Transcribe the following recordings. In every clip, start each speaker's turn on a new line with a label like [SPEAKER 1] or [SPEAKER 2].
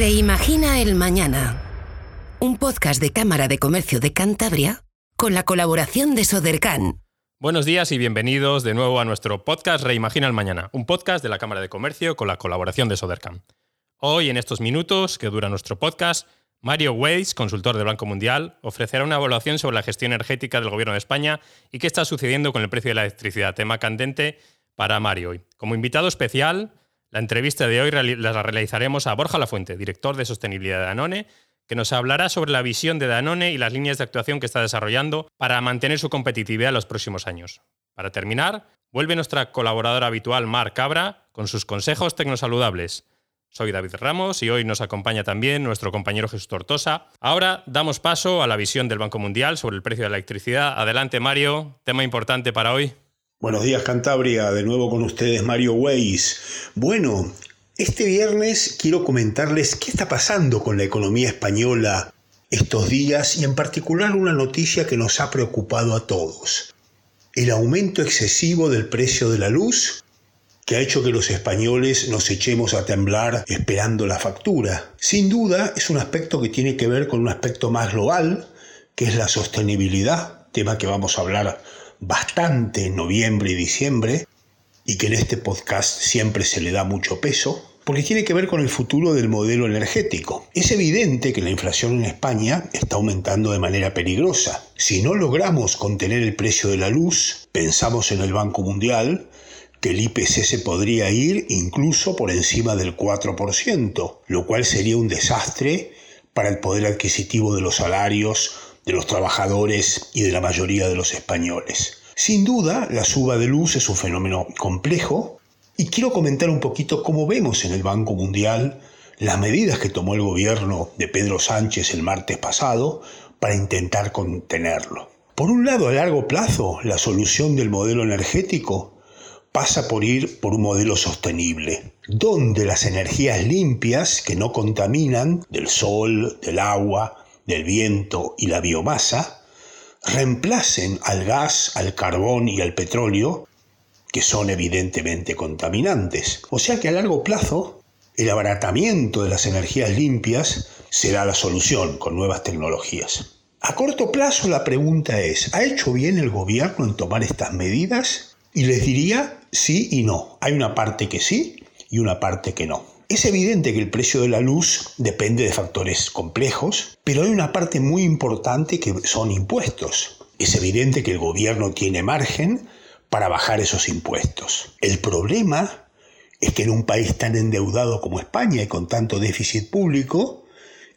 [SPEAKER 1] Reimagina el Mañana. Un podcast de Cámara de Comercio de Cantabria con la colaboración de Sodercan.
[SPEAKER 2] Buenos días y bienvenidos de nuevo a nuestro podcast Reimagina el Mañana, un podcast de la Cámara de Comercio con la colaboración de Sodercan. Hoy, en estos minutos que dura nuestro podcast, Mario Weiss, consultor del Banco Mundial, ofrecerá una evaluación sobre la gestión energética del Gobierno de España y qué está sucediendo con el precio de la electricidad, tema candente para Mario. Como invitado especial, la entrevista de hoy la realizaremos a Borja Lafuente, director de sostenibilidad de Danone, que nos hablará sobre la visión de Danone y las líneas de actuación que está desarrollando para mantener su competitividad en los próximos años. Para terminar, vuelve nuestra colaboradora habitual Mar Cabra con sus consejos tecnosaludables. Soy David Ramos y hoy nos acompaña también nuestro compañero Jesús Tortosa. Ahora damos paso a la visión del Banco Mundial sobre el precio de la electricidad. Adelante Mario, tema importante para hoy.
[SPEAKER 3] Buenos días Cantabria, de nuevo con ustedes Mario Weiss. Bueno, este viernes quiero comentarles qué está pasando con la economía española estos días y en particular una noticia que nos ha preocupado a todos. El aumento excesivo del precio de la luz que ha hecho que los españoles nos echemos a temblar esperando la factura. Sin duda es un aspecto que tiene que ver con un aspecto más global, que es la sostenibilidad, tema que vamos a hablar bastante en noviembre y diciembre y que en este podcast siempre se le da mucho peso, porque tiene que ver con el futuro del modelo energético. Es evidente que la inflación en España está aumentando de manera peligrosa. Si no logramos contener el precio de la luz, pensamos en el Banco Mundial, que el IPC se podría ir incluso por encima del 4%, lo cual sería un desastre para el poder adquisitivo de los salarios de los trabajadores y de la mayoría de los españoles. Sin duda, la suba de luz es un fenómeno complejo y quiero comentar un poquito cómo vemos en el Banco Mundial las medidas que tomó el gobierno de Pedro Sánchez el martes pasado para intentar contenerlo. Por un lado, a largo plazo, la solución del modelo energético pasa por ir por un modelo sostenible, donde las energías limpias que no contaminan del sol, del agua, del viento y la biomasa reemplacen al gas, al carbón y al petróleo, que son evidentemente contaminantes. O sea que a largo plazo el abaratamiento de las energías limpias será la solución con nuevas tecnologías. A corto plazo la pregunta es, ¿ha hecho bien el gobierno en tomar estas medidas? Y les diría sí y no. Hay una parte que sí y una parte que no. Es evidente que el precio de la luz depende de factores complejos, pero hay una parte muy importante que son impuestos. Es evidente que el gobierno tiene margen para bajar esos impuestos. El problema es que en un país tan endeudado como España y con tanto déficit público,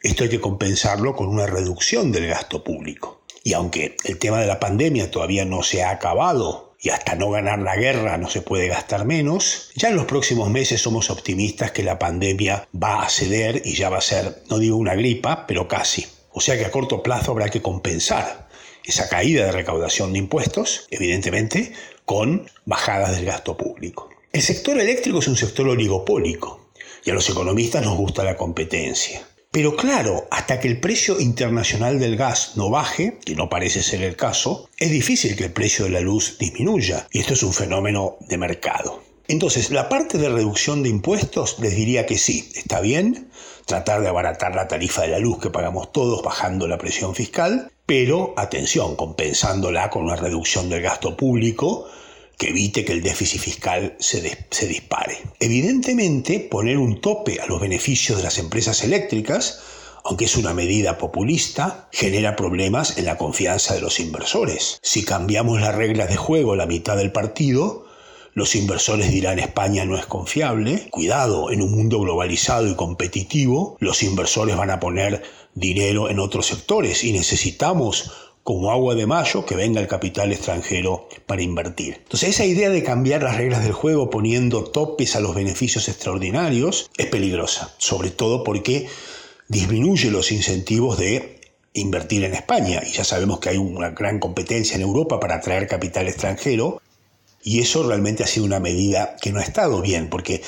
[SPEAKER 3] esto hay que compensarlo con una reducción del gasto público. Y aunque el tema de la pandemia todavía no se ha acabado y hasta no ganar la guerra no se puede gastar menos, ya en los próximos meses somos optimistas que la pandemia va a ceder y ya va a ser, no digo una gripa, pero casi. O sea que a corto plazo habrá que compensar esa caída de recaudación de impuestos, evidentemente, con bajadas del gasto público. El sector eléctrico es un sector oligopólico y a los economistas nos gusta la competencia. Pero claro, hasta que el precio internacional del gas no baje, que no parece ser el caso, es difícil que el precio de la luz disminuya. Y esto es un fenómeno de mercado. Entonces, la parte de reducción de impuestos les diría que sí, está bien, tratar de abaratar la tarifa de la luz que pagamos todos bajando la presión fiscal, pero atención, compensándola con una reducción del gasto público que evite que el déficit fiscal se, se, dispare. Evidentemente, poner un tope a los beneficios de las empresas eléctricas, aunque es una medida populista, genera problemas en la confianza de los inversores. Si cambiamos las reglas de juego a la mitad del partido, los inversores dirán España no es confiable. Cuidado, en un mundo globalizado y competitivo, los inversores van a poner dinero en otros sectores y necesitamos como agua de mayo que venga el capital extranjero para invertir. Entonces esa idea de cambiar las reglas del juego poniendo topes a los beneficios extraordinarios es peligrosa, sobre todo porque disminuye los incentivos de invertir en España y ya sabemos que hay una gran competencia en Europa para atraer capital extranjero y eso realmente ha sido una medida que no ha estado bien, porque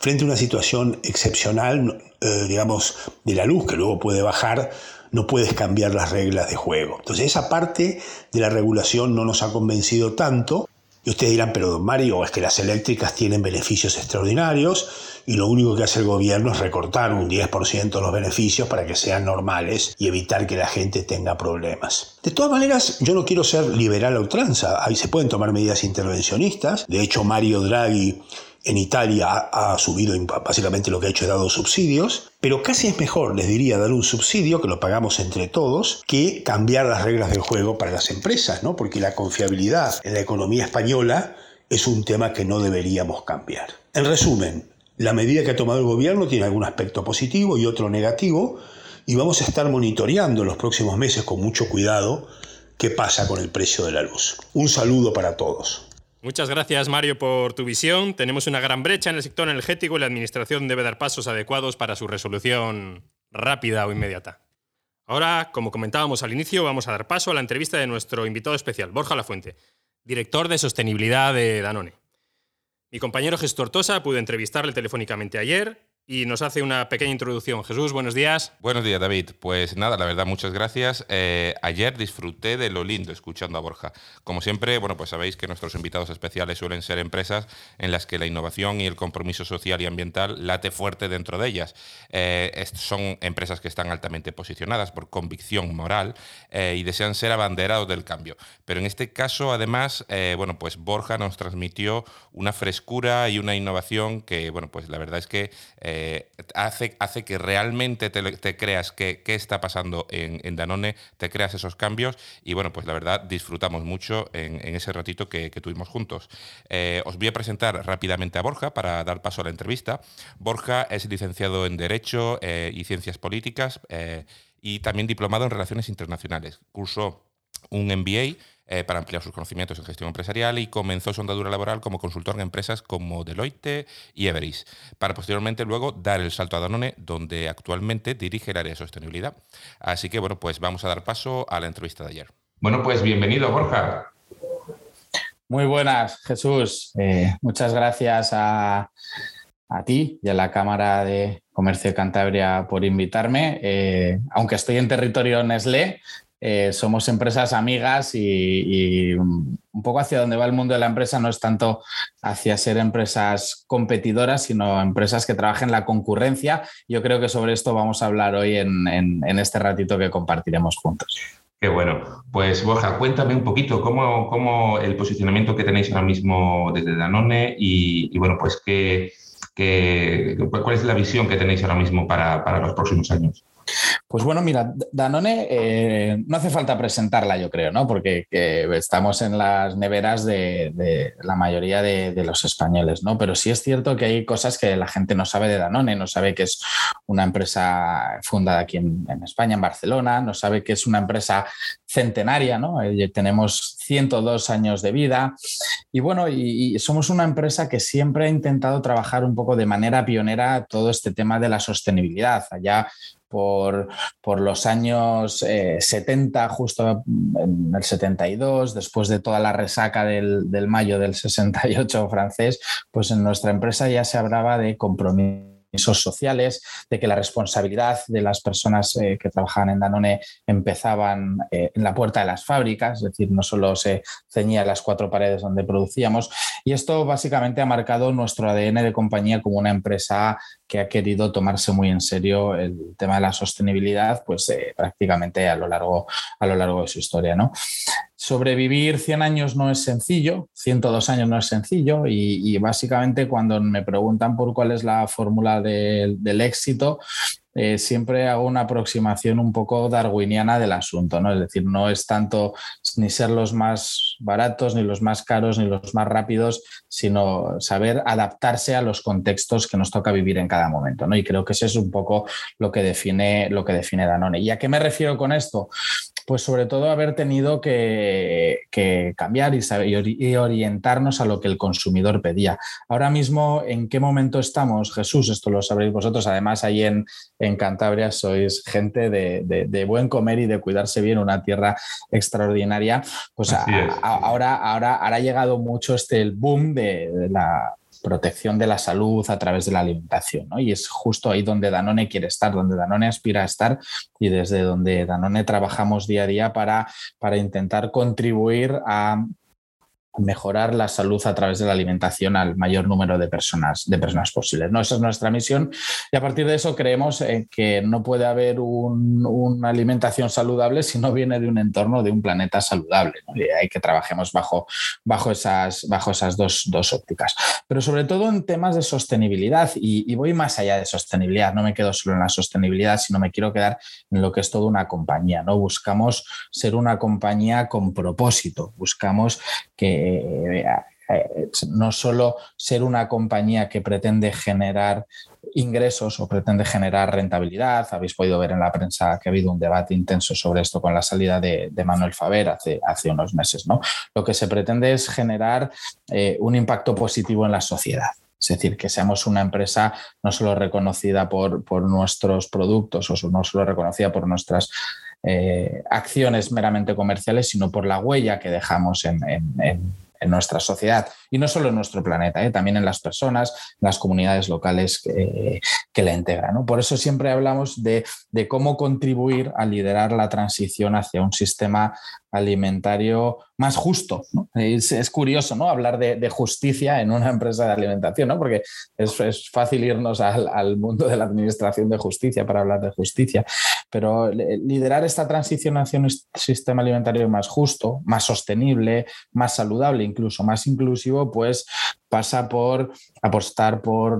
[SPEAKER 3] frente a una situación excepcional, eh, digamos, de la luz que luego puede bajar, no puedes cambiar las reglas de juego. Entonces esa parte de la regulación no nos ha convencido tanto Y ustedes dirán, pero don Mario, es que las eléctricas tienen beneficios extraordinarios y lo único que hace el gobierno es recortar un 10% los beneficios para que sean normales y evitar que la gente tenga problemas. De todas maneras, yo no quiero ser liberal a ultranza, ahí se pueden tomar medidas intervencionistas, de hecho Mario Draghi en Italia ha, subido básicamente lo que ha hecho, ha dado subsidios, pero casi es mejor, les diría, dar un subsidio que lo pagamos entre todos, que cambiar las reglas del juego para las empresas, ¿no? Porque la confiabilidad en la economía española es un tema que no deberíamos cambiar. En resumen, la medida que ha tomado el gobierno tiene algún aspecto positivo y otro negativo, y vamos a estar monitoreando en los próximos meses con mucho cuidado qué pasa con el precio de la luz. Un saludo para todos.
[SPEAKER 2] Muchas gracias, Mario, por tu visión. Tenemos una gran brecha en el sector energético y la Administración debe dar pasos adecuados para su resolución rápida o inmediata. Ahora, como comentábamos al inicio, vamos a dar paso a la entrevista de nuestro invitado especial, Borja Lafuente, director de sostenibilidad de Danone. Mi compañero Jesús Tortosa pudo entrevistarle telefónicamente ayer y nos hace una pequeña introducción. Jesús, buenos días.
[SPEAKER 4] Buenos días, David. Pues nada, la verdad, muchas gracias. Eh, ayer disfruté de lo lindo escuchando a Borja. Como siempre, bueno, pues sabéis que nuestros invitados especiales suelen ser empresas en las que la innovación y el compromiso social y ambiental late fuerte dentro de ellas. Eh, son empresas que están altamente posicionadas por convicción moral eh, y desean ser abanderados del cambio. Pero en este caso, además, bueno, pues Borja nos transmitió una frescura y una innovación que, bueno, pues la verdad es que eh, hace, hace que realmente te, creas qué está pasando en, Danone, te creas esos cambios y bueno, pues la verdad disfrutamos mucho en, ese ratito que, tuvimos juntos. Eh, os voy a presentar rápidamente a Borja para dar paso a la entrevista. Borja es licenciado en Derecho eh, y Ciencias Políticas y también diplomado en Relaciones Internacionales. Cursó un MBA eh, para ampliar sus conocimientos en gestión empresarial y comenzó su andadura laboral como consultor en empresas como Deloitte y Everis, para posteriormente luego dar el salto a Danone, donde actualmente dirige el área de sostenibilidad. Así que bueno, pues vamos a dar paso a la entrevista de ayer. Bueno, pues bienvenido, Borja.
[SPEAKER 5] Muy buenas, Jesús. Eh, muchas gracias a, ti y a la Cámara de Comercio de Cantabria por invitarme. Eh, aunque estoy en territorio Nestlé, eh, somos empresas amigas y, un poco hacia donde va el mundo de la empresa no es tanto hacia ser empresas competidoras, sino empresas que trabajen la concurrencia. Yo creo que sobre esto vamos a hablar hoy en, este ratito que compartiremos juntos.
[SPEAKER 4] Qué bueno. Pues Borja, cuéntame un poquito cómo, el posicionamiento que tenéis ahora mismo desde Danone y, bueno, pues qué, cuál es la visión que tenéis ahora mismo para los próximos años.
[SPEAKER 5] Pues bueno, mira, Danone eh, no hace falta presentarla, yo creo, ¿no? Porque estamos en las neveras de, la mayoría de, los españoles, ¿no? Pero sí es cierto que hay cosas que la gente no sabe de Danone, no sabe que es una empresa fundada aquí en, España, en Barcelona, no sabe que es una empresa centenaria, ¿no? Eh, tenemos 102 años de vida y bueno, y, somos una empresa que siempre ha intentado trabajar un poco de manera pionera todo este tema de la sostenibilidad. Allá por, por los años 70, eh, justo en el 72, después de toda la resaca del, del mayo del 68 francés, pues en nuestra empresa ya se hablaba de compromiso sociales, de que la responsabilidad de las personas eh, que trabajaban en Danone empezaban eh, en la puerta de las fábricas, es decir, no solo se ceñía las cuatro paredes donde producíamos. Y esto básicamente ha marcado nuestro ADN de compañía como una empresa que ha querido tomarse muy en serio el tema de la sostenibilidad, pues eh, prácticamente a lo, largo, a lo largo de su historia. ¿no? Sobrevivir 100 años no es sencillo, 102 años no es sencillo y, básicamente cuando me preguntan por cuál es la fórmula del éxito, eh, siempre hago una aproximación un poco darwiniana del asunto, ¿no? Es decir, no es tanto ni ser los más baratos, ni los más caros, ni los más rápidos, sino saber adaptarse a los contextos que nos toca vivir en cada momento, ¿no? Y creo que ese es un poco lo que define, lo que define Danone. ¿Y a qué me refiero con esto? Pues sobre todo haber tenido que, cambiar y, orientarnos a lo que el consumidor pedía. Ahora mismo, ¿en qué momento estamos? Jesús, esto lo sabréis vosotros. Además, ahí en, Cantabria sois gente de, buen comer y de cuidarse bien, una tierra extraordinaria. Pues ahora, ahora, ahora ha llegado mucho este el boom de la protección de la salud a través de la alimentación. ¿no? Y es justo ahí donde Danone quiere estar, donde Danone aspira a estar y desde donde Danone trabajamos día a día para, para intentar contribuir a mejorar la salud a través de la alimentación al mayor número de personas, de personas posibles. ¿no? Esa es nuestra misión y a partir de eso creemos que no puede haber una alimentación saludable si no viene de un entorno, de un planeta saludable. Y hay que trabajemos bajo, bajo esas, bajo esas dos, dos ópticas. Pero sobre todo en temas de sostenibilidad y, voy más allá de sostenibilidad, no me quedo solo en la sostenibilidad, sino me quiero quedar en lo que es toda una compañía. ¿no? Buscamos ser una compañía con propósito, buscamos que eh, eh, no solo ser una compañía que pretende generar ingresos o pretende generar rentabilidad. Habéis podido ver en la prensa que ha habido un debate intenso sobre esto con la salida de, Manuel Faber hace, unos meses. ¿no? Lo que se pretende es generar eh, un impacto positivo en la sociedad. Es decir, que seamos una empresa no solo reconocida por, nuestros productos o no solo reconocida por nuestras acciones meramente comerciales, sino por la huella que dejamos en, en nuestra sociedad y no solo en nuestro planeta, ¿eh? también en las personas, en las comunidades locales que, que la integran. Por eso siempre hablamos de, cómo contribuir a liderar la transición hacia un sistema alimentario más justo. Es, curioso ¿no? hablar de, justicia en una empresa de alimentación, ¿no? porque es, fácil irnos al, al, mundo de la administración de justicia para hablar de justicia, pero liderar esta transición hacia un sistema alimentario más justo, más sostenible, más saludable, incluso más inclusivo, pues pasa por apostar por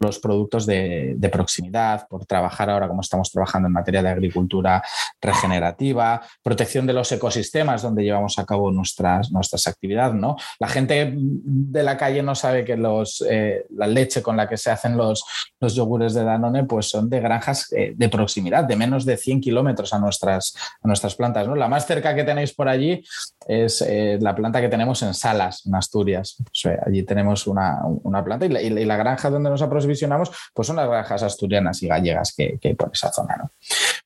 [SPEAKER 5] los productos de, proximidad, por trabajar ahora como estamos trabajando en materia de agricultura regenerativa, protección de los ecosistemas donde llevamos a cabo nuestras, nuestras actividades. ¿no? La gente de la calle no sabe que los, eh, la leche con la que se hacen los, los yogures de Danone pues son de granjas eh, de proximidad, de menos de 100 kilómetros a nuestras, a nuestras plantas. ¿no? La más cerca que tenéis por allí es eh, la planta que tenemos en Salas, en Asturias. allí tenemos una, planta y la, y la granja donde nos aproximamos visionamos, pues son las granjas asturianas y gallegas que, hay por esa zona. ¿no?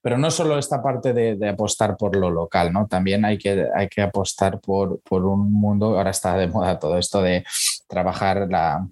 [SPEAKER 5] Pero no solo esta parte de, apostar por lo local, ¿no? también hay que, hay que apostar por, por un mundo, ahora está de moda todo esto de trabajar la,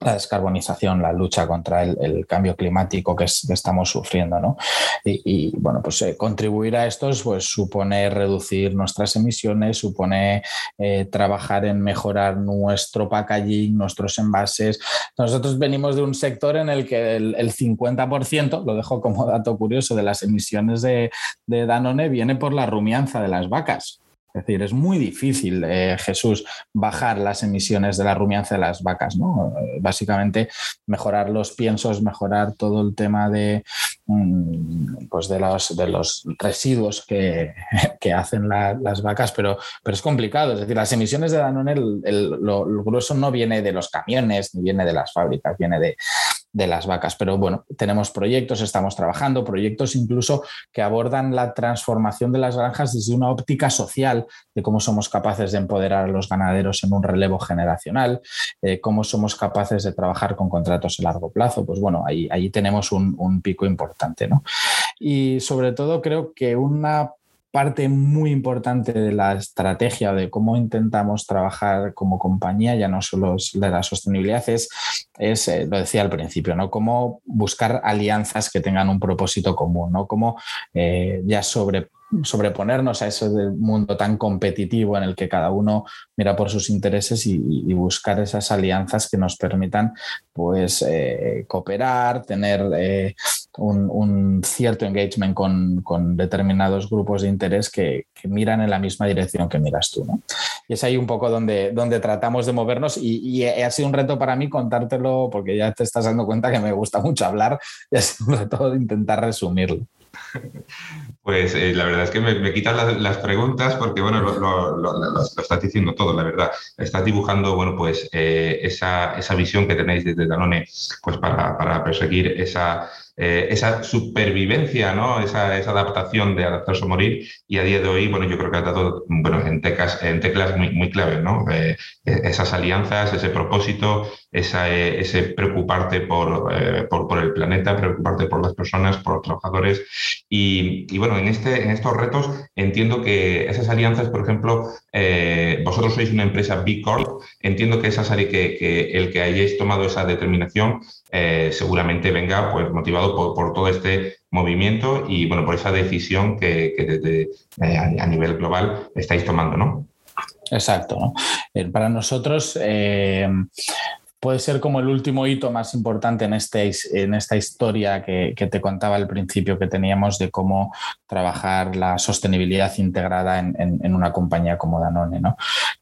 [SPEAKER 5] la descarbonización, la lucha contra el, cambio climático que, estamos sufriendo. ¿no? Y, bueno, pues eh, contribuir a esto pues, supone reducir nuestras emisiones, supone eh, trabajar en mejorar nuestro packaging, nuestros envases. Nosotros venimos de un sector en el que el, 50%, lo dejo como dato curioso, de las emisiones de, de Danone viene por la rumianza de las vacas. Es decir, es muy difícil, eh, Jesús, bajar las emisiones de la rumianza de las vacas, ¿no? Eh, básicamente mejorar los piensos, mejorar todo el tema de, mm, pues de, los, de los residuos que, hacen las vacas, pero, pero es complicado. Es decir, las emisiones de Danone, el, lo grueso no viene de los camiones ni viene de las fábricas, viene de, de las vacas. Pero bueno, tenemos proyectos, estamos trabajando, proyectos incluso que abordan la transformación de las granjas desde una óptica social, de cómo somos capaces de empoderar a los ganaderos en un relevo generacional, eh, cómo somos capaces de trabajar con contratos a largo plazo. Pues bueno, ahí, tenemos un, un pico importante. ¿no? Y sobre todo creo que una parte muy importante de la estrategia de cómo intentamos trabajar como compañía, ya no solo de la sostenibilidad, es, es eh, lo decía al principio, ¿no? Cómo buscar alianzas que tengan un propósito común, ¿no? Cómo eh, ya sobre sobreponernos a ese mundo tan competitivo en el que cada uno mira por sus intereses y, buscar esas alianzas que nos permitan pues eh, cooperar, tener eh, un, cierto engagement con, determinados grupos de interés que, miran en la misma dirección que miras tú. Y es ahí un poco donde, donde tratamos de movernos y, ha sido un reto para mí contártelo porque ya te estás dando cuenta que me gusta mucho hablar y ha sido un reto intentar resumirlo.
[SPEAKER 4] Pues eh, la verdad es que me, me quitan las, preguntas porque, bueno, lo, estás diciendo todo, la verdad. Estás dibujando, bueno, pues eh, esa, esa, visión que tenéis desde Danone, pues para perseguir esa, eh, esa supervivencia, ¿no? Esa, adaptación de adaptarse o morir. Y a día de hoy, bueno, yo creo que ha dado bueno, en, teclas, en teclas muy, muy claves, ¿no? Eh, esas alianzas, ese propósito, eh, ese preocuparte por, por, por, el planeta, preocuparte por las personas, por los trabajadores. Y, y, bueno, en, este, en estos retos entiendo que esas alianzas, por ejemplo, vosotros sois una empresa B Corp, entiendo que, esas, que, que el que hayáis tomado esa determinación eh, seguramente venga pues, motivado por, todo este movimiento y bueno, por esa decisión que, desde, eh, a nivel global estáis tomando, ¿no?
[SPEAKER 5] Exacto. para nosotros, puede ser como el último hito más importante en, este, esta historia que, te contaba al principio que teníamos de cómo trabajar la sostenibilidad integrada en, una compañía como Danone. ¿no?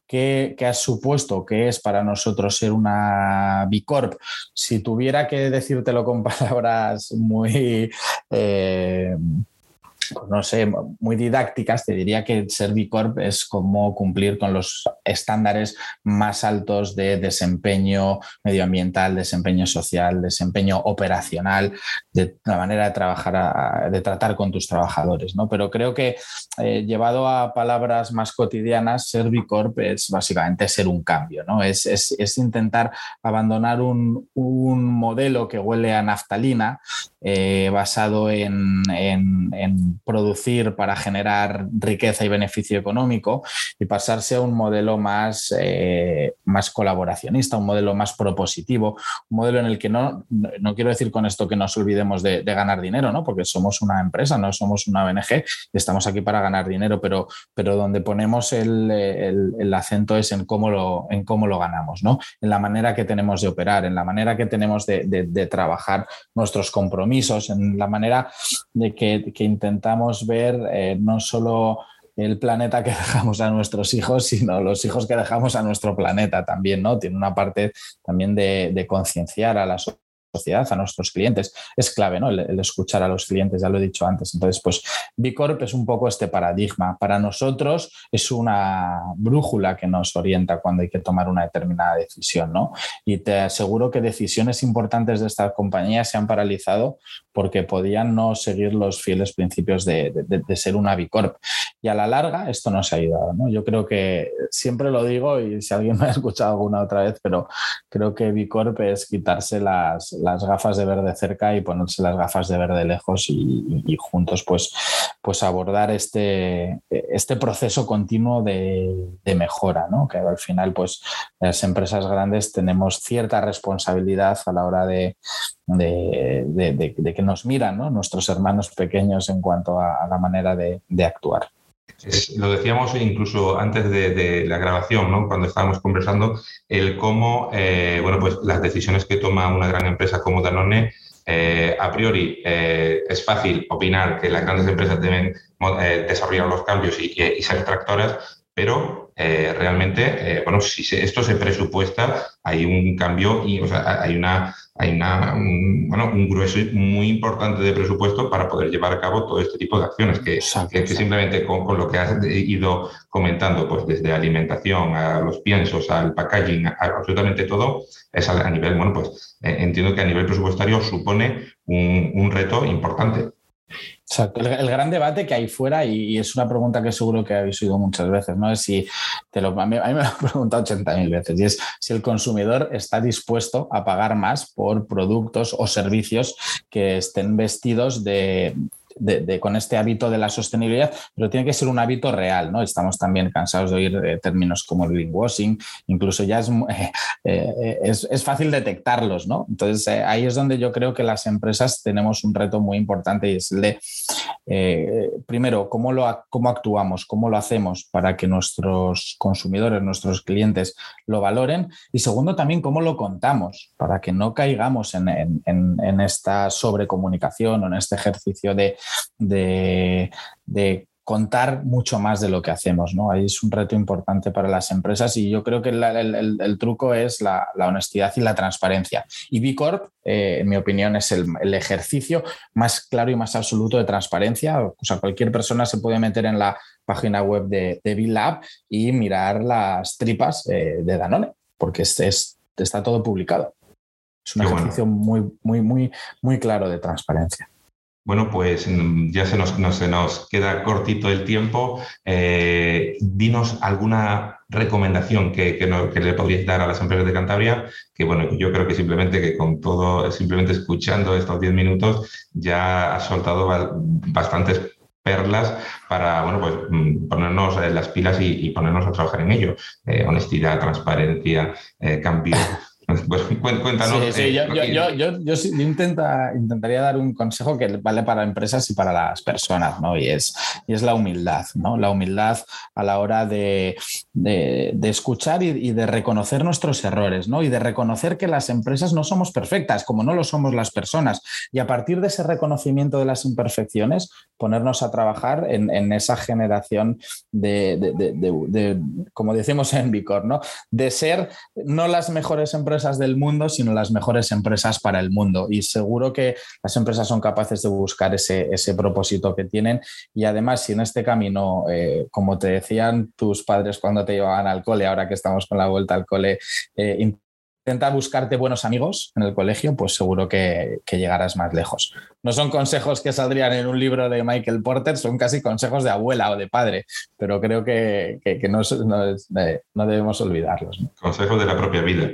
[SPEAKER 5] ¿Qué, ha supuesto? ¿Qué es para nosotros ser una Bicorp? Si tuviera que decírtelo con palabras muy... Eh, no sé, muy didácticas, te diría que ser Corp es como cumplir con los estándares más altos de desempeño medioambiental, desempeño social, desempeño operacional, de la manera de trabajar, de tratar con tus trabajadores. ¿no? Pero creo que eh, llevado a palabras más cotidianas, ser Corp es básicamente ser un cambio, ¿no? es, intentar abandonar un, modelo que huele a naftalina eh, basado en producir para generar riqueza y beneficio económico y pasarse a un modelo más, eh, más colaboracionista, un modelo más propositivo, un modelo en el que no, no quiero decir con esto que nos olvidemos de, ganar dinero, ¿no? porque somos una empresa, no somos una ONG y estamos aquí para ganar dinero, pero, pero donde ponemos el, el, acento es en cómo, lo, en cómo lo ganamos, ¿no? en la manera que tenemos de operar, en la manera que tenemos de, de, trabajar nuestros compromisos, en la manera de que, que intentamos ver eh, no solo el planeta que dejamos a nuestros hijos, sino los hijos que dejamos a nuestro planeta también, ¿no? Tiene una parte también de, de concienciar a la sociedad sociedad, a nuestros clientes. Es clave, ¿no? El, escuchar a los clientes, ya lo he dicho antes. Entonces, pues Bicorp es un poco este paradigma. Para nosotros es una brújula que nos orienta cuando hay que tomar una determinada decisión, ¿no? Y te aseguro que decisiones importantes de esta compañía se han paralizado porque podían no seguir los fieles principios de, ser una Bicorp. Y a la larga esto nos ha ayudado, ¿no? Yo creo que siempre lo digo y si alguien me ha escuchado alguna otra vez, pero creo que Bicorp es quitarse las las gafas de ver de cerca y ponerse las gafas de ver de lejos y, juntos pues, pues abordar este, este proceso continuo de, mejora, ¿no? que al final pues las empresas grandes tenemos cierta responsabilidad a la hora de, de, que nos miran nuestros hermanos pequeños en cuanto a, la manera de, actuar.
[SPEAKER 4] Lo decíamos incluso antes de, la grabación, ¿no? cuando estábamos conversando, el cómo eh, bueno, pues las decisiones que toma una gran empresa como Danone, eh, a priori eh, es fácil opinar que las grandes empresas deben desarrollar los cambios y, y ser tractoras, pero realmente, bueno, si esto se presupuesta, hay un cambio y hay una hay una, un, bueno, un grueso muy importante de presupuesto para poder llevar a cabo todo este tipo de acciones, que, que, simplemente con, con, lo que has ido comentando, pues desde alimentación a los piensos, al packaging, a absolutamente todo, es a, nivel, bueno, pues eh, entiendo que a nivel presupuestario supone un, un reto importante.
[SPEAKER 5] Exacto. El, gran debate que hay fuera, y, es una pregunta que seguro que habéis oído muchas veces, ¿no? Es si te a, mí, me lo han preguntado 80.000 veces, y es si el consumidor está dispuesto a pagar más por productos o servicios que estén vestidos de, con este hábito de la sostenibilidad, pero tiene que ser un hábito real, ¿no? Estamos también cansados de oír eh, términos como el greenwashing, incluso ya es, eh, eh, es, fácil detectarlos, ¿no? Entonces ahí es donde yo creo que las empresas tenemos un reto muy importante y es el de, primero, cómo, lo, cómo actuamos, cómo lo hacemos para que nuestros consumidores, nuestros clientes lo valoren y segundo, también cómo lo contamos para que no caigamos en, en esta sobrecomunicación o en este ejercicio de de, contar mucho más de lo que hacemos. ¿no? Ahí es un reto importante para las empresas y yo creo que el, truco es la, honestidad y la transparencia. Y B Corp, eh, en mi opinión, es el, ejercicio más claro y más absoluto de transparencia. O sea, cualquier persona se puede meter en la página web de, de Lab y mirar las tripas eh, de Danone, porque está todo publicado. Es un ejercicio muy, muy, muy, muy claro de transparencia.
[SPEAKER 4] Bueno, pues mm, ya se nos, queda cortito el tiempo. Eh, dinos alguna recomendación que, le podríais dar a las empresas de Cantabria, que bueno, yo creo que simplemente que con todo, simplemente escuchando estos 10 minutos, ya has soltado bastantes perlas para bueno, pues, mm, ponernos las pilas y, ponernos a trabajar en ello. Eh, honestidad, transparencia, eh, cambio. Pues cuéntanos.
[SPEAKER 5] Sí, yo, intentaría dar un consejo que vale para empresas y para las personas, ¿no? Y es, y es la humildad, ¿no? La humildad a la hora de, escuchar y, de reconocer nuestros errores, ¿no? Y de reconocer que las empresas no somos perfectas, como no lo somos las personas. Y a partir de ese reconocimiento de las imperfecciones, ponernos a trabajar en, esa generación de, como decimos en Vicor, ¿no? De ser no las mejores empresas del mundo, sino las mejores empresas para el mundo. Y seguro que las empresas son capaces de buscar ese, ese propósito que tienen. Y además, si en este camino, eh, como te decían tus padres cuando te llevaban al cole, ahora que estamos con la vuelta al cole, eh, intenta buscarte buenos amigos en el colegio, pues seguro que, llegarás más lejos. No son consejos que saldrían en un libro de Michael Porter, son casi consejos de abuela o de padre, pero creo que, no, no, debemos olvidarlos.
[SPEAKER 4] Consejos de la propia vida.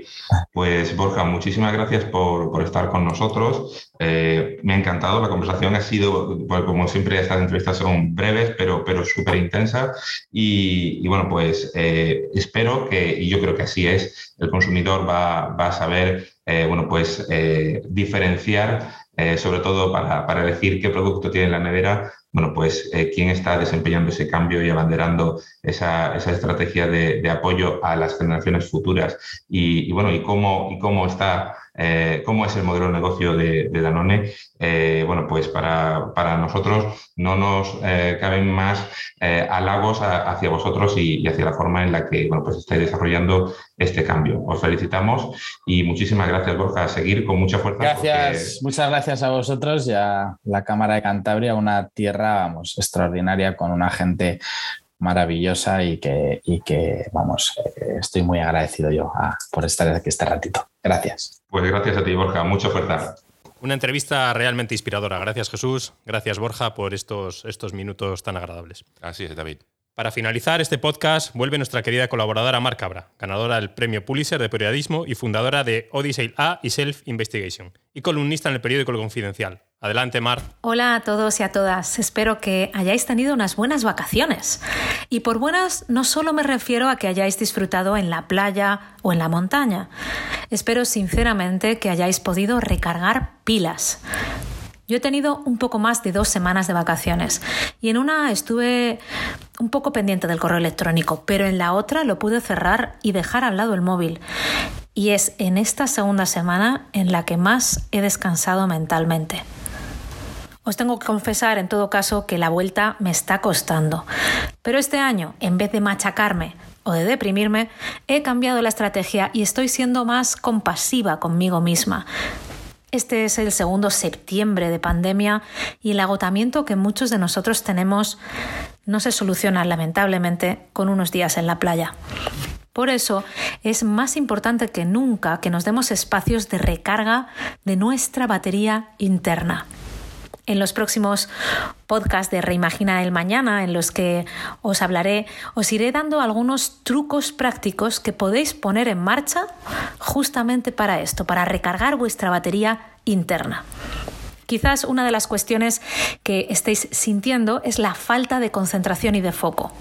[SPEAKER 4] Pues Borja, muchísimas gracias por, estar con nosotros. Eh, me ha encantado, la conversación ha sido, pues, como siempre, estas entrevistas son breves, pero, pero súper intensas. Y, bueno, pues eh, espero que, y yo creo que así es, el consumidor va va, a saber eh, bueno, pues, diferenciar, eh, sobre todo para, para, elegir qué producto tiene la nevera, bueno, pues quién está desempeñando ese cambio y abanderando esa, estrategia de, apoyo a las generaciones futuras y, bueno, y cómo, está eh, cómo es el modelo de negocio de, Danone, eh, bueno, pues para, nosotros no nos eh, caben más halagos hacia vosotros y, hacia la forma en la que bueno, pues estáis desarrollando este cambio. Os felicitamos y muchísimas gracias, Borja. A seguir con mucha fuerza.
[SPEAKER 5] Gracias, muchas gracias a vosotros y a la Cámara de Cantabria, una tierra, vamos, extraordinaria con una gente maravillosa y que, que vamos, estoy muy agradecido yo por estar aquí este ratito. Gracias.
[SPEAKER 4] Pues gracias a ti, Borja. Mucha fuerza.
[SPEAKER 2] Una entrevista realmente inspiradora. Gracias, Jesús. Gracias, Borja, por estos, estos minutos tan agradables.
[SPEAKER 4] Así es, David.
[SPEAKER 2] Para finalizar este podcast, vuelve nuestra querida colaboradora Mar Cabra, ganadora del premio Pulitzer de periodismo y fundadora de Odyssey A y Self Investigation, y columnista en el periódico El Confidencial. Adelante, Mar.
[SPEAKER 6] Hola a todos y a todas. Espero que hayáis tenido unas buenas vacaciones. Y por buenas no solo me refiero a que hayáis disfrutado en la playa o en la montaña. Espero sinceramente que hayáis podido recargar pilas. Yo he tenido un poco más de dos semanas de vacaciones y en una estuve un poco pendiente del correo electrónico, pero en la otra lo pude cerrar y dejar al lado el móvil. Y es en esta segunda semana en la que más he descansado mentalmente. Os tengo que confesar, en todo caso, que la vuelta me está costando. Pero este año, en vez de machacarme o de deprimirme, he cambiado la estrategia y estoy siendo más compasiva conmigo misma. Este es el segundo septiembre de pandemia y el agotamiento que muchos de nosotros tenemos no se soluciona lamentablemente con unos días en la playa. Por eso es más importante que nunca que nos demos espacios de recarga de nuestra batería interna en los próximos podcasts de Reimagina el Mañana, en los que os hablaré, os iré dando algunos trucos prácticos que podéis poner en marcha justamente para esto, para recargar vuestra batería interna. Quizás una de las cuestiones que estéis sintiendo es la falta de concentración y de foco.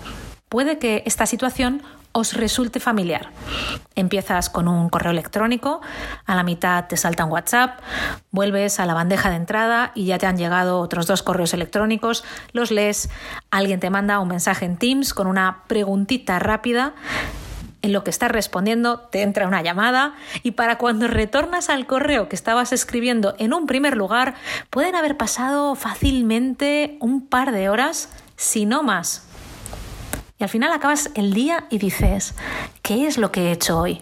[SPEAKER 6] Puede que esta situación os resulte familiar. Empiezas con un correo electrónico, a la mitad te salta un WhatsApp, vuelves a la bandeja de entrada y ya te han llegado otros dos correos electrónicos, los lees, alguien te manda un mensaje en Teams con una preguntita rápida en lo que estás respondiendo te entra una llamada y para cuando retornas al correo que estabas escribiendo en un primer lugar pueden haber pasado fácilmente un par de horas, si no más. Al final acabas el día y dices, ¿qué es lo que he hecho hoy?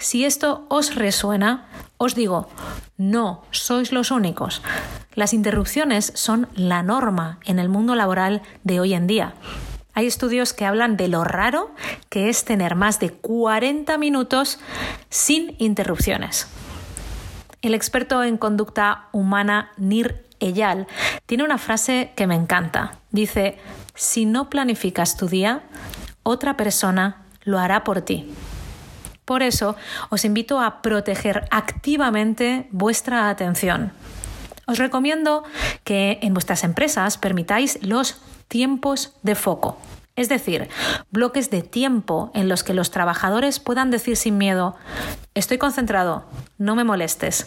[SPEAKER 6] Si esto os resuena, os digo, no sois los únicos. Las interrupciones son la norma en el mundo laboral de hoy en día. Hay estudios que hablan de lo raro que es tener más de 40 minutos sin interrupciones. El experto en conducta humana Nir Eyal tiene una frase que me encanta. Dice, si no planificas tu día, otra persona lo hará por ti. Por eso os invito a proteger activamente vuestra atención. Os recomiendo que en vuestras empresas permitáis los tiempos de foco. Es decir, bloques de tiempo en los que los trabajadores puedan decir sin miedo, estoy concentrado, no me molestes.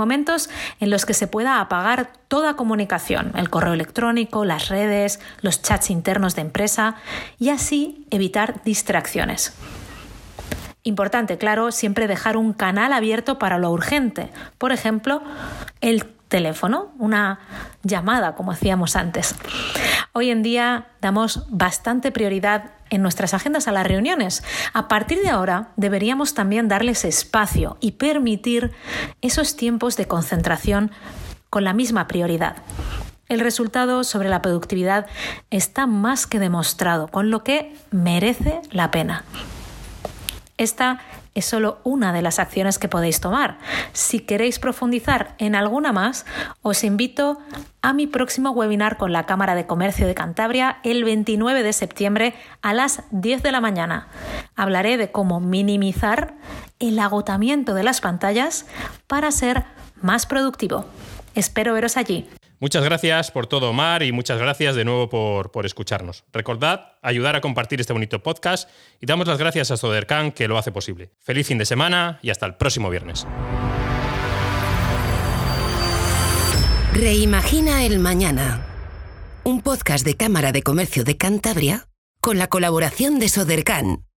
[SPEAKER 6] Momentos en los que se pueda apagar toda comunicación, el correo electrónico, las redes, los chats internos de empresa y así evitar distracciones. Importante, claro, siempre dejar un canal abierto para lo urgente. Por ejemplo, el teléfono, una llamada, como hacíamos antes. Hoy en día damos bastante prioridad en nuestras agendas a las reuniones. A partir de ahora deberíamos también darles espacio y permitir esos tiempos de concentración con la misma prioridad. El resultado sobre la productividad está más que demostrado, con lo que merece la pena. Esta es solo una de las acciones que podéis tomar. Si queréis profundizar en alguna más, os invito a mi próximo webinar con la Cámara de Comercio de Cantabria el 29 de septiembre a las 10 de la mañana. Hablaré de cómo minimizar el agotamiento de las pantallas para ser más productivo. Espero veros allí.
[SPEAKER 2] Muchas gracias por todo, Omar, y muchas gracias de nuevo por, por, escucharnos. Recordad ayudar a compartir este bonito podcast y damos las gracias a Sodercan que lo hace posible. Feliz fin de semana y hasta el próximo viernes.
[SPEAKER 1] Reimagina el mañana. Un podcast de Cámara de Comercio de Cantabria con la colaboración de Sodercan.